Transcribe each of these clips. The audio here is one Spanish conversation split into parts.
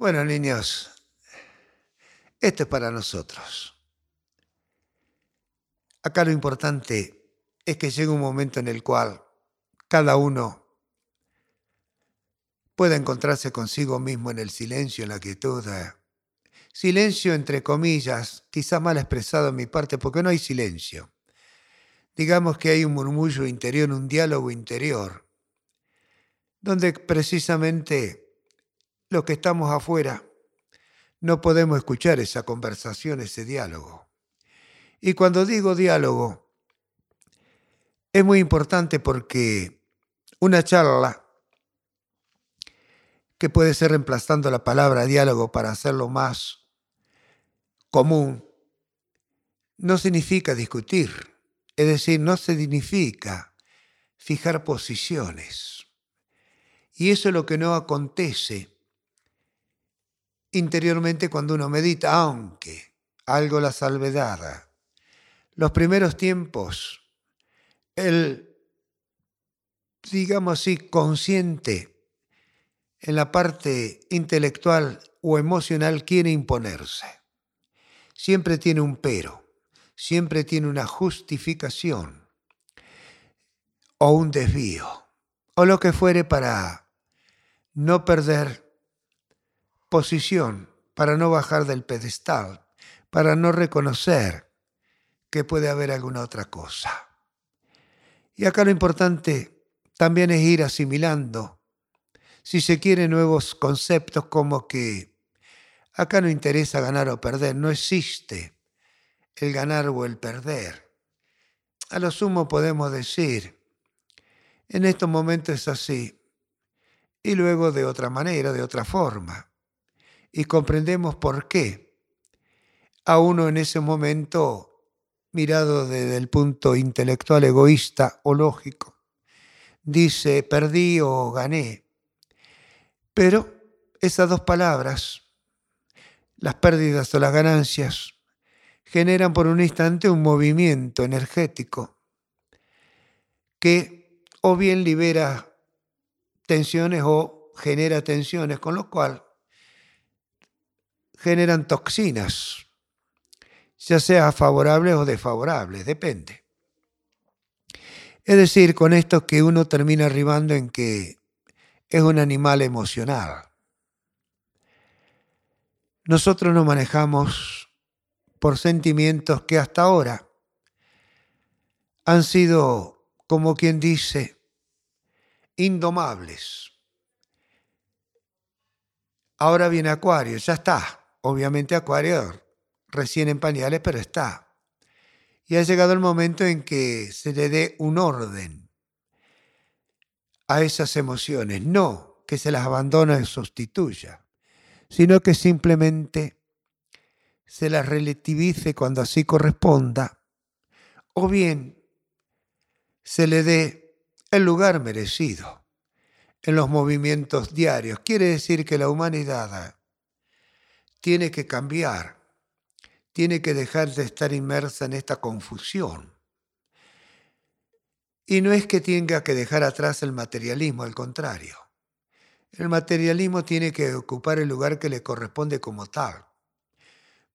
Bueno, niños, esto es para nosotros. Acá lo importante es que llegue un momento en el cual cada uno pueda encontrarse consigo mismo en el silencio, en la quietud. eh. Silencio entre comillas, quizá mal expresado en mi parte, porque no hay silencio. Digamos que hay un murmullo interior, un diálogo interior, donde precisamente los que estamos afuera no podemos escuchar esa conversación, ese diálogo. Y cuando digo diálogo, es muy importante porque una charla, que puede ser reemplazando la palabra diálogo para hacerlo más común, no significa discutir, es decir, no significa fijar posiciones. Y eso es lo que no acontece interiormente cuando uno medita, aunque algo la salvedad. Los primeros tiempos, el, digamos así, consciente en la parte intelectual o emocional quiere imponerse. Siempre tiene un pero, siempre tiene una justificación o un desvío o lo que fuere para no perder posición, para no bajar del pedestal, para no reconocer que puede haber alguna otra cosa. Y acá lo importante también es ir asimilando, si se quiere, nuevos conceptos como que acá no interesa ganar o perder, no existe el ganar o el perder. A lo sumo podemos decir, en estos momentos es así, y luego de otra manera, de otra forma. Y comprendemos por qué a uno en ese momento, mirado desde el punto intelectual egoísta o lógico, dice perdí o gané. Pero esas dos palabras, las pérdidas o las ganancias, generan por un instante un movimiento energético que o bien libera tensiones o genera tensiones, con lo cual generan toxinas, ya sea favorables o desfavorables, depende. Es decir, con esto que uno termina arribando en que es un animal emocional. Nosotros nos manejamos por sentimientos que hasta ahora han sido, como quien dice, indomables. Ahora viene Acuario, ya está. Obviamente Acuario recién en pañales, pero está. Y ha llegado el momento en que se le dé un orden a esas emociones. No que se las abandone y sustituya, sino que simplemente se las relativice cuando así corresponda, o bien se le dé el lugar merecido en los movimientos diarios. Quiere decir que la humanidad tiene que cambiar, tiene que dejar de estar inmersa en esta confusión. Y no es que tenga que dejar atrás el materialismo, al contrario. El materialismo tiene que ocupar el lugar que le corresponde como tal.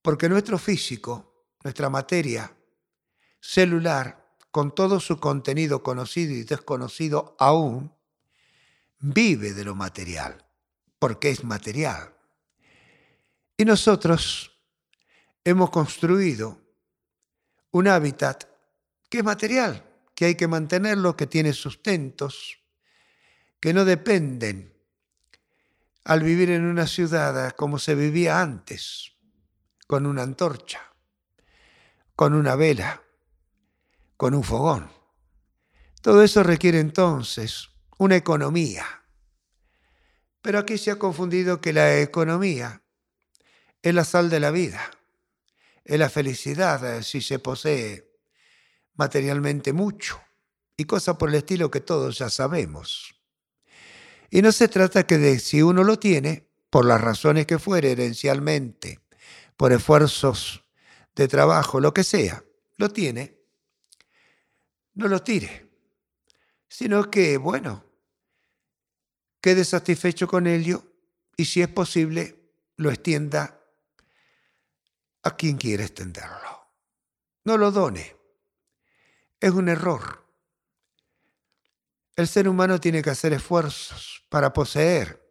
Porque nuestro físico, nuestra materia celular, con todo su contenido conocido y desconocido aún, vive de lo material, porque es material. Y nosotros hemos construido un hábitat que es material, que hay que mantenerlo, que tiene sustentos, que no dependen al vivir en una ciudad como se vivía antes, con una antorcha, con una vela, con un fogón. Todo eso requiere entonces una economía. Pero aquí se ha confundido que la economía es la sal de la vida, es la felicidad si se posee materialmente mucho y cosas por el estilo que todos ya sabemos. Y no se trata que de si uno lo tiene, por las razones que fuere, herencialmente, por esfuerzos de trabajo, lo que sea, lo tiene, no lo tire, sino que, bueno, quede satisfecho con ello y si es posible, lo extienda a quien quiera extenderlo. No lo done. Es un error. El ser humano tiene que hacer esfuerzos para poseer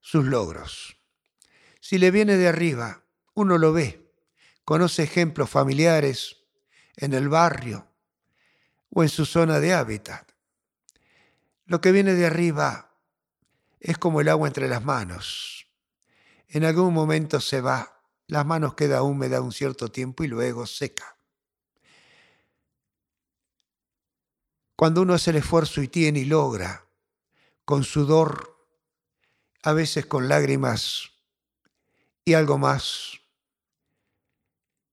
sus logros. Si le viene de arriba, uno lo ve, conoce ejemplos familiares en el barrio o en su zona de hábitat. Lo que viene de arriba es como el agua entre las manos. En algún momento se va, las manos queda húmeda un cierto tiempo y luego seca. Cuando uno hace el esfuerzo y tiene y logra, con sudor, a veces con lágrimas y algo más,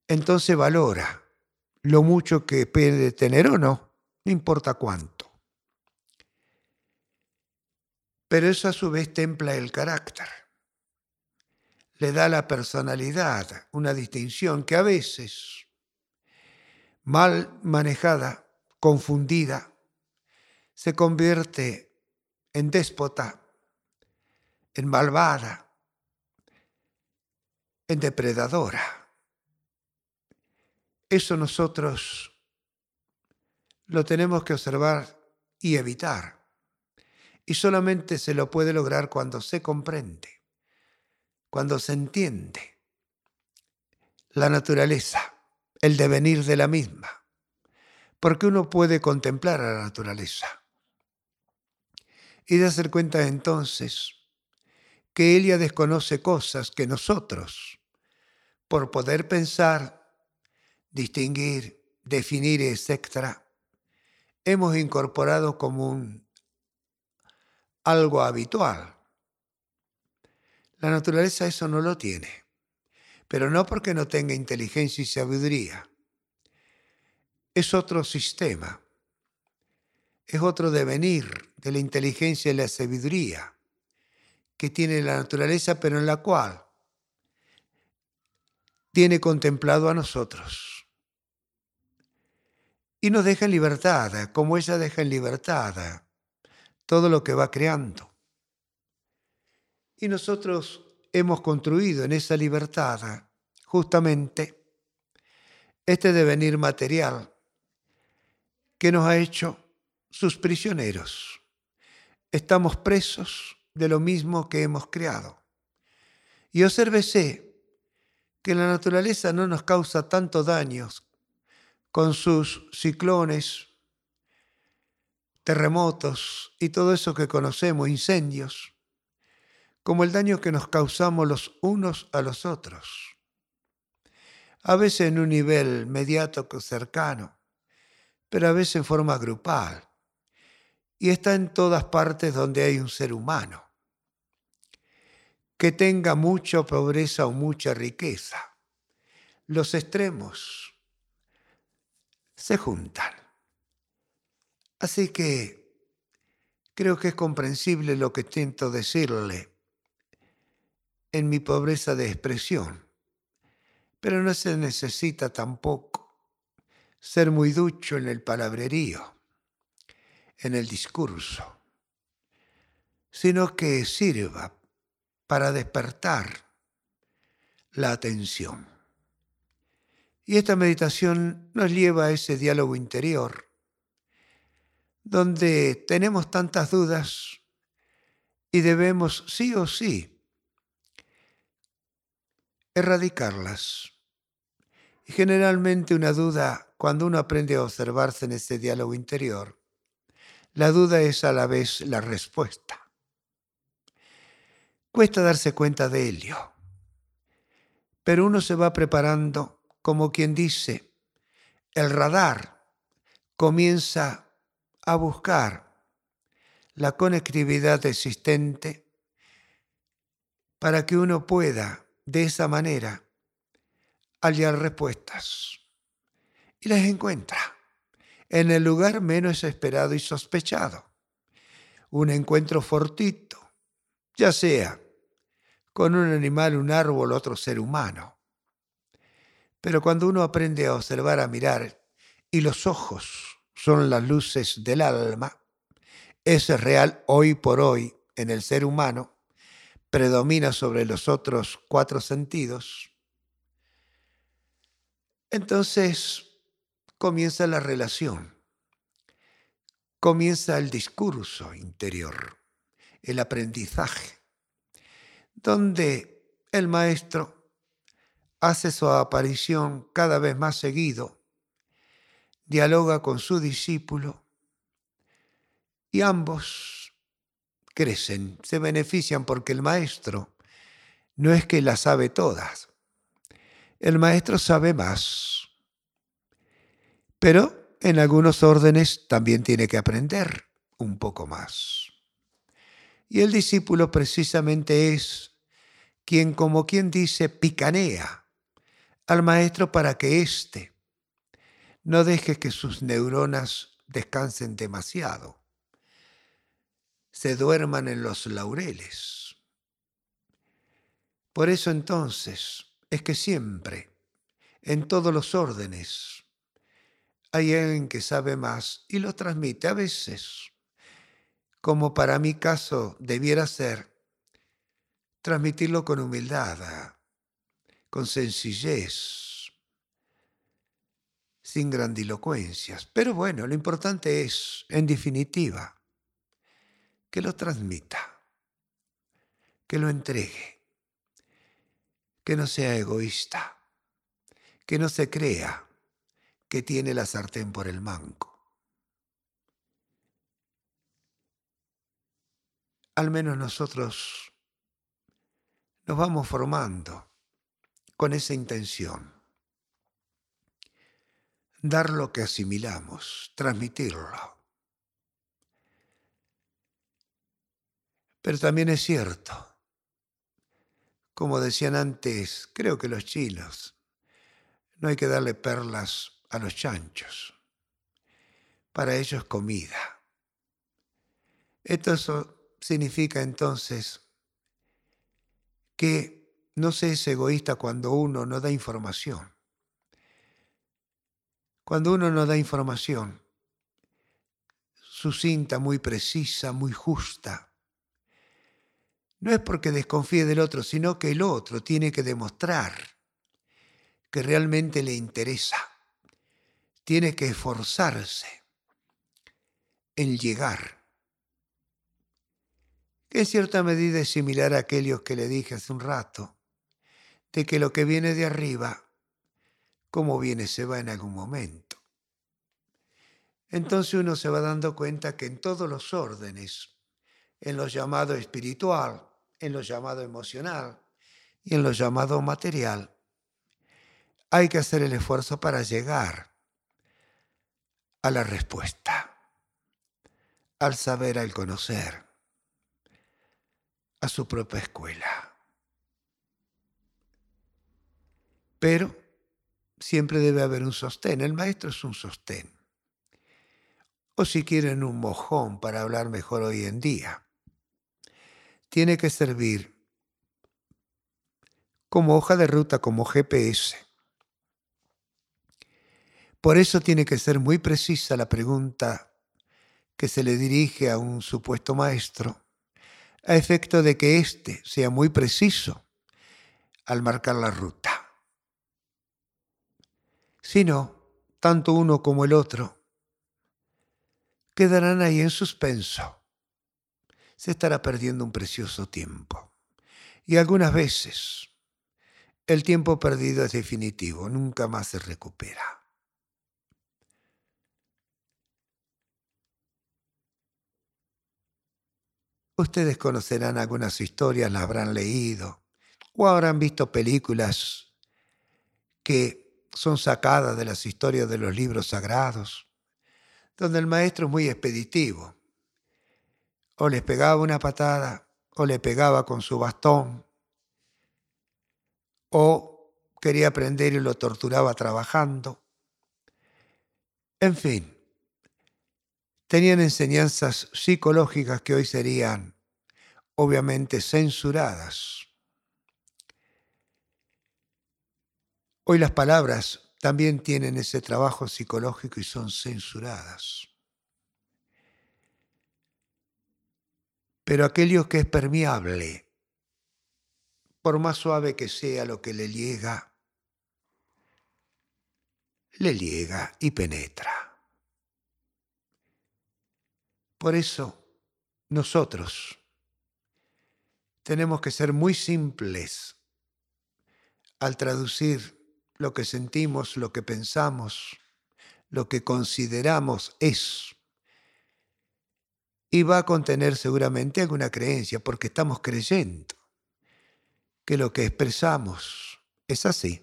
entonces valora lo mucho que puede tener o no, no importa cuánto. Pero eso a su vez templa el carácter. Le da la personalidad, una distinción que a veces, mal manejada, confundida, se convierte en déspota, en malvada, en depredadora. Eso nosotros lo tenemos que observar y evitar y solamente se lo puede lograr cuando se comprende, cuando se entiende la naturaleza, el devenir de la misma, porque uno puede contemplar a la naturaleza y darse cuenta entonces que ella desconoce cosas que nosotros, por poder pensar, distinguir, definir, etc., hemos incorporado como un algo habitual. La naturaleza eso no lo tiene, pero no porque no tenga inteligencia y sabiduría. Es otro sistema, es otro devenir de la inteligencia y la sabiduría que tiene la naturaleza, pero en la cual tiene contemplado a nosotros. Y nos deja en libertad, como ella deja en libertad todo lo que va creando. Y nosotros hemos construido en esa libertad justamente este devenir material que nos ha hecho sus prisioneros. Estamos presos de lo mismo que hemos creado. Y obsérvese que la naturaleza no nos causa tanto daños con sus ciclones, terremotos y todo eso que conocemos, incendios, como el daño que nos causamos los unos a los otros. A veces en un nivel mediato cercano, pero a veces en forma grupal. Y está en todas partes donde hay un ser humano. Que tenga mucha pobreza o mucha riqueza. Los extremos se juntan. Así que creo que es comprensible lo que intento decirle en mi pobreza de expresión, pero no se necesita tampoco ser muy ducho en el palabrerío, en el discurso, sino que sirva para despertar la atención. Y esta meditación nos lleva a ese diálogo interior donde tenemos tantas dudas y debemos sí o sí erradicarlas. Y generalmente una duda, cuando uno aprende a observarse en ese diálogo interior, la duda es a la vez la respuesta. Cuesta darse cuenta de ello, pero uno se va preparando como quien dice, el radar comienza a buscar la conectividad existente para que uno pueda de esa manera hallar respuestas. Y las encuentra en el lugar menos esperado y sospechado. Un encuentro fortito, ya sea con un animal, un árbol, otro ser humano. Pero cuando uno aprende a observar, a mirar, y los ojos son las luces del alma, es real hoy por hoy en el ser humano, predomina sobre los otros cuatro sentidos, entonces comienza la relación, comienza el discurso interior, el aprendizaje, donde el maestro hace su aparición cada vez más seguido, dialoga con su discípulo y ambos crecen, se benefician porque el maestro no es que las sabe todas, el maestro sabe más, pero en algunos órdenes también tiene que aprender un poco más. Y el discípulo precisamente es quien, como quien dice, picanea al maestro para que éste no deje que sus neuronas descansen demasiado, se duerman en los laureles. Por eso entonces, es que siempre, en todos los órdenes, hay alguien que sabe más y lo transmite a veces, como para mi caso debiera ser, transmitirlo con humildad, con sencillez, sin grandilocuencias. Pero bueno, lo importante es, en definitiva, que lo transmita, que lo entregue que no sea egoísta, que no se crea que tiene la sartén por el manco. Al menos nosotros nos vamos formando con esa intención. Dar lo que asimilamos, transmitirlo. Pero también es cierto como decían antes, creo que los chinos, no hay que darle perlas a los chanchos. Para ellos comida. Esto significa entonces que no se es egoísta cuando uno no da información. Cuando uno no da información sucinta, muy precisa, muy justa, no es porque desconfíe del otro, sino que el otro tiene que demostrar que realmente le interesa. Tiene que esforzarse en llegar. Que en cierta medida es similar a aquellos que le dije hace un rato, de que lo que viene de arriba, como viene, se va en algún momento. Entonces uno se va dando cuenta que en todos los órdenes, en lo llamado espiritual, en lo llamado emocional y en lo llamado material, hay que hacer el esfuerzo para llegar a la respuesta, al saber, al conocer, a su propia escuela. Pero siempre debe haber un sostén. El maestro es un sostén. O si quieren un mojón para hablar mejor hoy en día tiene que servir como hoja de ruta, como GPS. Por eso tiene que ser muy precisa la pregunta que se le dirige a un supuesto maestro, a efecto de que éste sea muy preciso al marcar la ruta. Si no, tanto uno como el otro quedarán ahí en suspenso se estará perdiendo un precioso tiempo. Y algunas veces el tiempo perdido es definitivo, nunca más se recupera. Ustedes conocerán algunas historias, las habrán leído o habrán visto películas que son sacadas de las historias de los libros sagrados, donde el maestro es muy expeditivo o les pegaba una patada, o le pegaba con su bastón, o quería aprender y lo torturaba trabajando. En fin, tenían enseñanzas psicológicas que hoy serían obviamente censuradas. Hoy las palabras también tienen ese trabajo psicológico y son censuradas. Pero aquello que es permeable por más suave que sea lo que le llega, le llega y penetra. Por eso nosotros tenemos que ser muy simples al traducir lo que sentimos, lo que pensamos, lo que consideramos es. Y va a contener seguramente alguna creencia, porque estamos creyendo que lo que expresamos es así.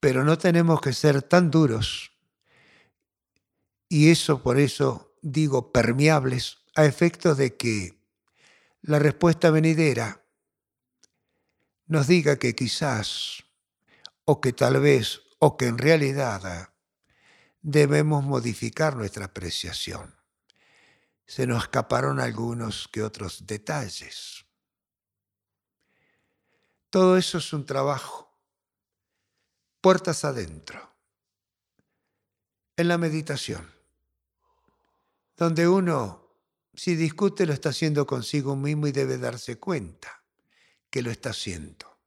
Pero no tenemos que ser tan duros, y eso por eso digo permeables, a efectos de que la respuesta venidera nos diga que quizás, o que tal vez, o que en realidad debemos modificar nuestra apreciación. Se nos escaparon algunos que otros detalles. Todo eso es un trabajo, puertas adentro, en la meditación, donde uno, si discute, lo está haciendo consigo mismo y debe darse cuenta que lo está haciendo,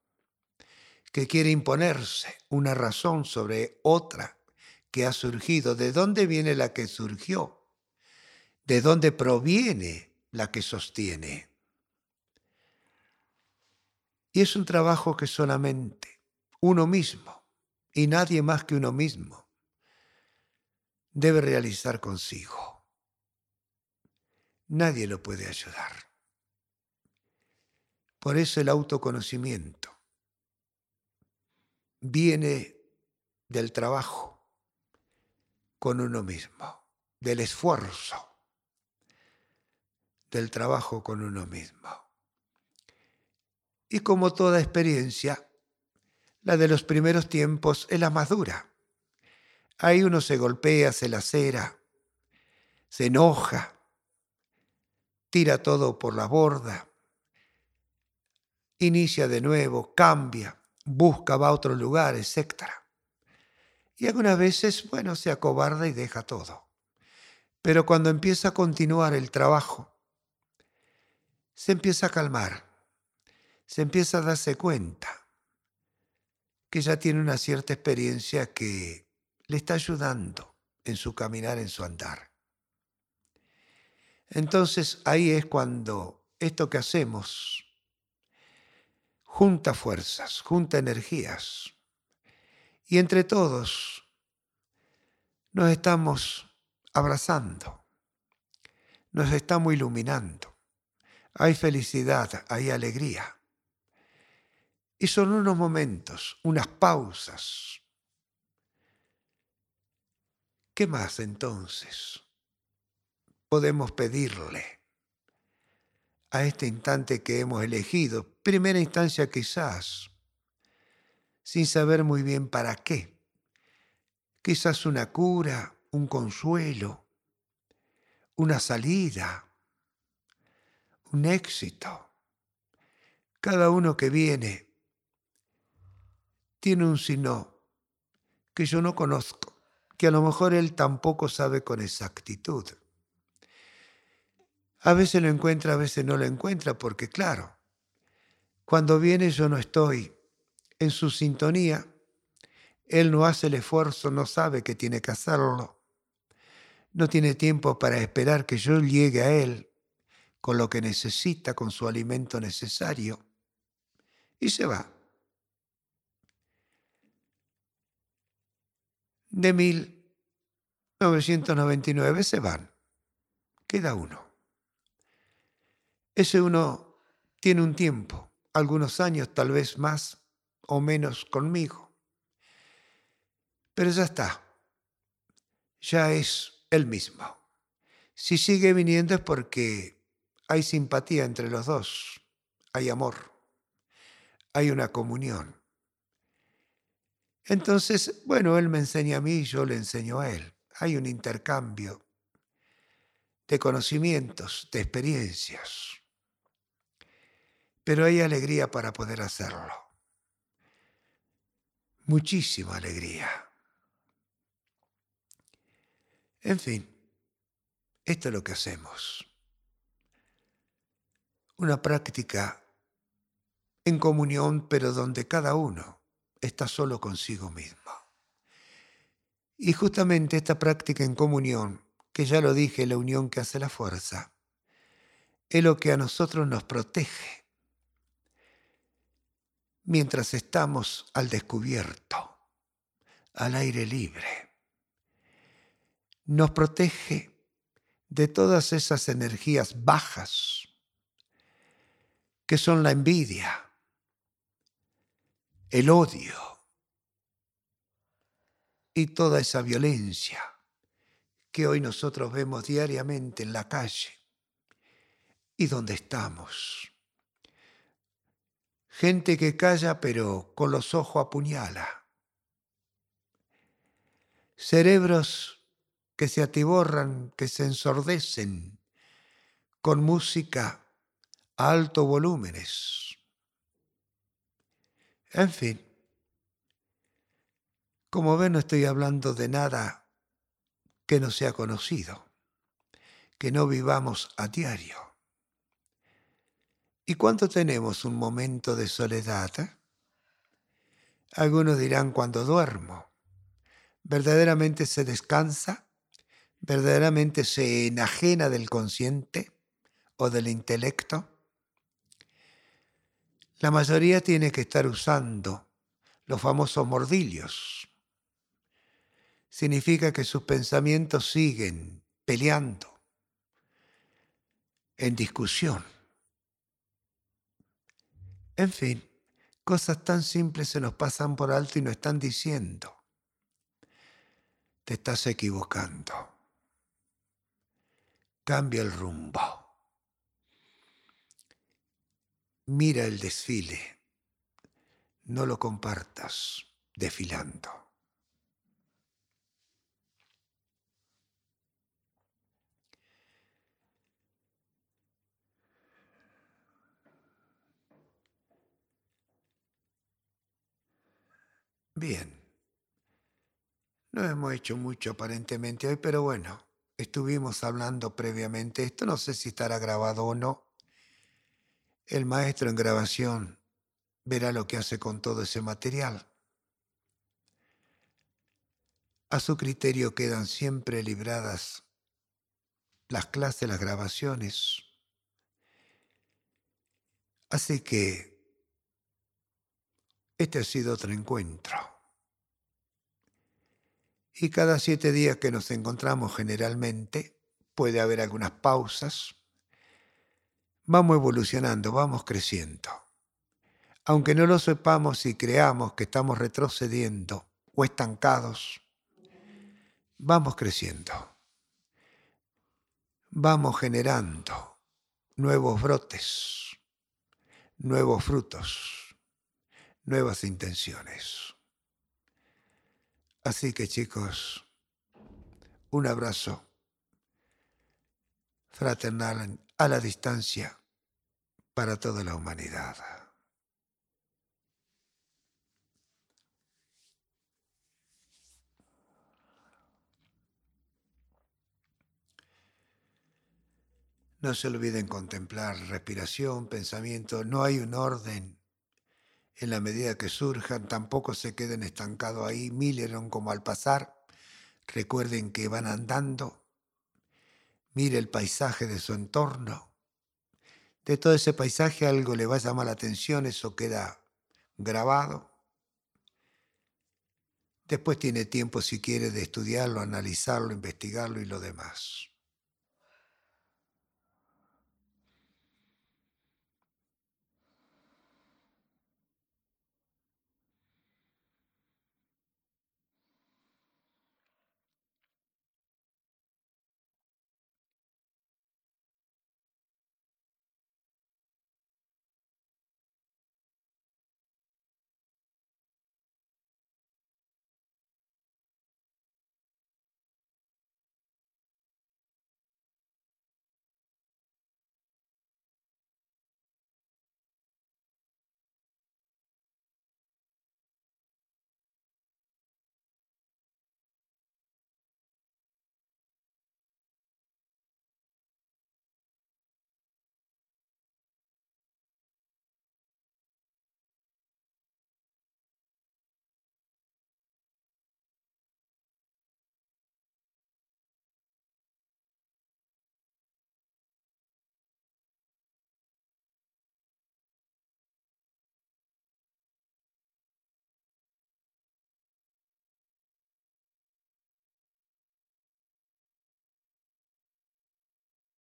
que quiere imponerse una razón sobre otra que ha surgido, de dónde viene la que surgió, de dónde proviene la que sostiene. Y es un trabajo que solamente uno mismo y nadie más que uno mismo debe realizar consigo. Nadie lo puede ayudar. Por eso el autoconocimiento viene del trabajo con uno mismo, del esfuerzo, del trabajo con uno mismo. Y como toda experiencia, la de los primeros tiempos es la más dura. Ahí uno se golpea, se lacera, se enoja, tira todo por la borda, inicia de nuevo, cambia, busca, va a otro lugar, etc. Y algunas veces, bueno, se acobarda y deja todo. Pero cuando empieza a continuar el trabajo, se empieza a calmar, se empieza a darse cuenta que ya tiene una cierta experiencia que le está ayudando en su caminar, en su andar. Entonces ahí es cuando esto que hacemos junta fuerzas, junta energías. Y entre todos nos estamos abrazando, nos estamos iluminando. Hay felicidad, hay alegría. Y son unos momentos, unas pausas. ¿Qué más entonces podemos pedirle? a este instante que hemos elegido. Primera instancia quizás, sin saber muy bien para qué. Quizás una cura, un consuelo, una salida, un éxito. Cada uno que viene tiene un sino que yo no conozco, que a lo mejor él tampoco sabe con exactitud. A veces lo encuentra, a veces no lo encuentra, porque claro, cuando viene yo no estoy en su sintonía, él no hace el esfuerzo, no sabe que tiene que hacerlo, no tiene tiempo para esperar que yo llegue a él con lo que necesita, con su alimento necesario, y se va. De 1999 se van, queda uno. Ese uno tiene un tiempo, algunos años, tal vez más o menos conmigo. Pero ya está, ya es el mismo. Si sigue viniendo es porque hay simpatía entre los dos, hay amor, hay una comunión. Entonces, bueno, él me enseña a mí yo le enseño a él. Hay un intercambio de conocimientos, de experiencias pero hay alegría para poder hacerlo. Muchísima alegría. En fin, esto es lo que hacemos. Una práctica en comunión, pero donde cada uno está solo consigo mismo. Y justamente esta práctica en comunión, que ya lo dije, la unión que hace la fuerza, es lo que a nosotros nos protege mientras estamos al descubierto, al aire libre. Nos protege de todas esas energías bajas que son la envidia, el odio y toda esa violencia que hoy nosotros vemos diariamente en la calle y donde estamos. Gente que calla pero con los ojos apuñala. Cerebros que se atiborran, que se ensordecen con música a alto volúmenes. En fin, como ven no estoy hablando de nada que no sea conocido, que no vivamos a diario. ¿Y cuánto tenemos un momento de soledad? Algunos dirán cuando duermo. ¿Verdaderamente se descansa? ¿Verdaderamente se enajena del consciente o del intelecto? La mayoría tiene que estar usando los famosos mordillos. Significa que sus pensamientos siguen peleando, en discusión. En fin, cosas tan simples se nos pasan por alto y nos están diciendo, te estás equivocando, cambia el rumbo, mira el desfile, no lo compartas desfilando. Bien. No hemos hecho mucho aparentemente hoy, pero bueno, estuvimos hablando previamente esto, no sé si estará grabado o no. El maestro en grabación verá lo que hace con todo ese material. A su criterio quedan siempre libradas las clases, las grabaciones. Así que este ha sido otro encuentro. Y cada siete días que nos encontramos generalmente, puede haber algunas pausas, vamos evolucionando, vamos creciendo. Aunque no lo sepamos y creamos que estamos retrocediendo o estancados, vamos creciendo. Vamos generando nuevos brotes, nuevos frutos nuevas intenciones. Así que chicos, un abrazo fraternal a la distancia para toda la humanidad. No se olviden contemplar respiración, pensamiento. No hay un orden en la medida que surjan, tampoco se queden estancados ahí, miren como al pasar, recuerden que van andando, mire el paisaje de su entorno, de todo ese paisaje algo le va a llamar la atención, eso queda grabado. Después tiene tiempo si quiere de estudiarlo, analizarlo, investigarlo y lo demás.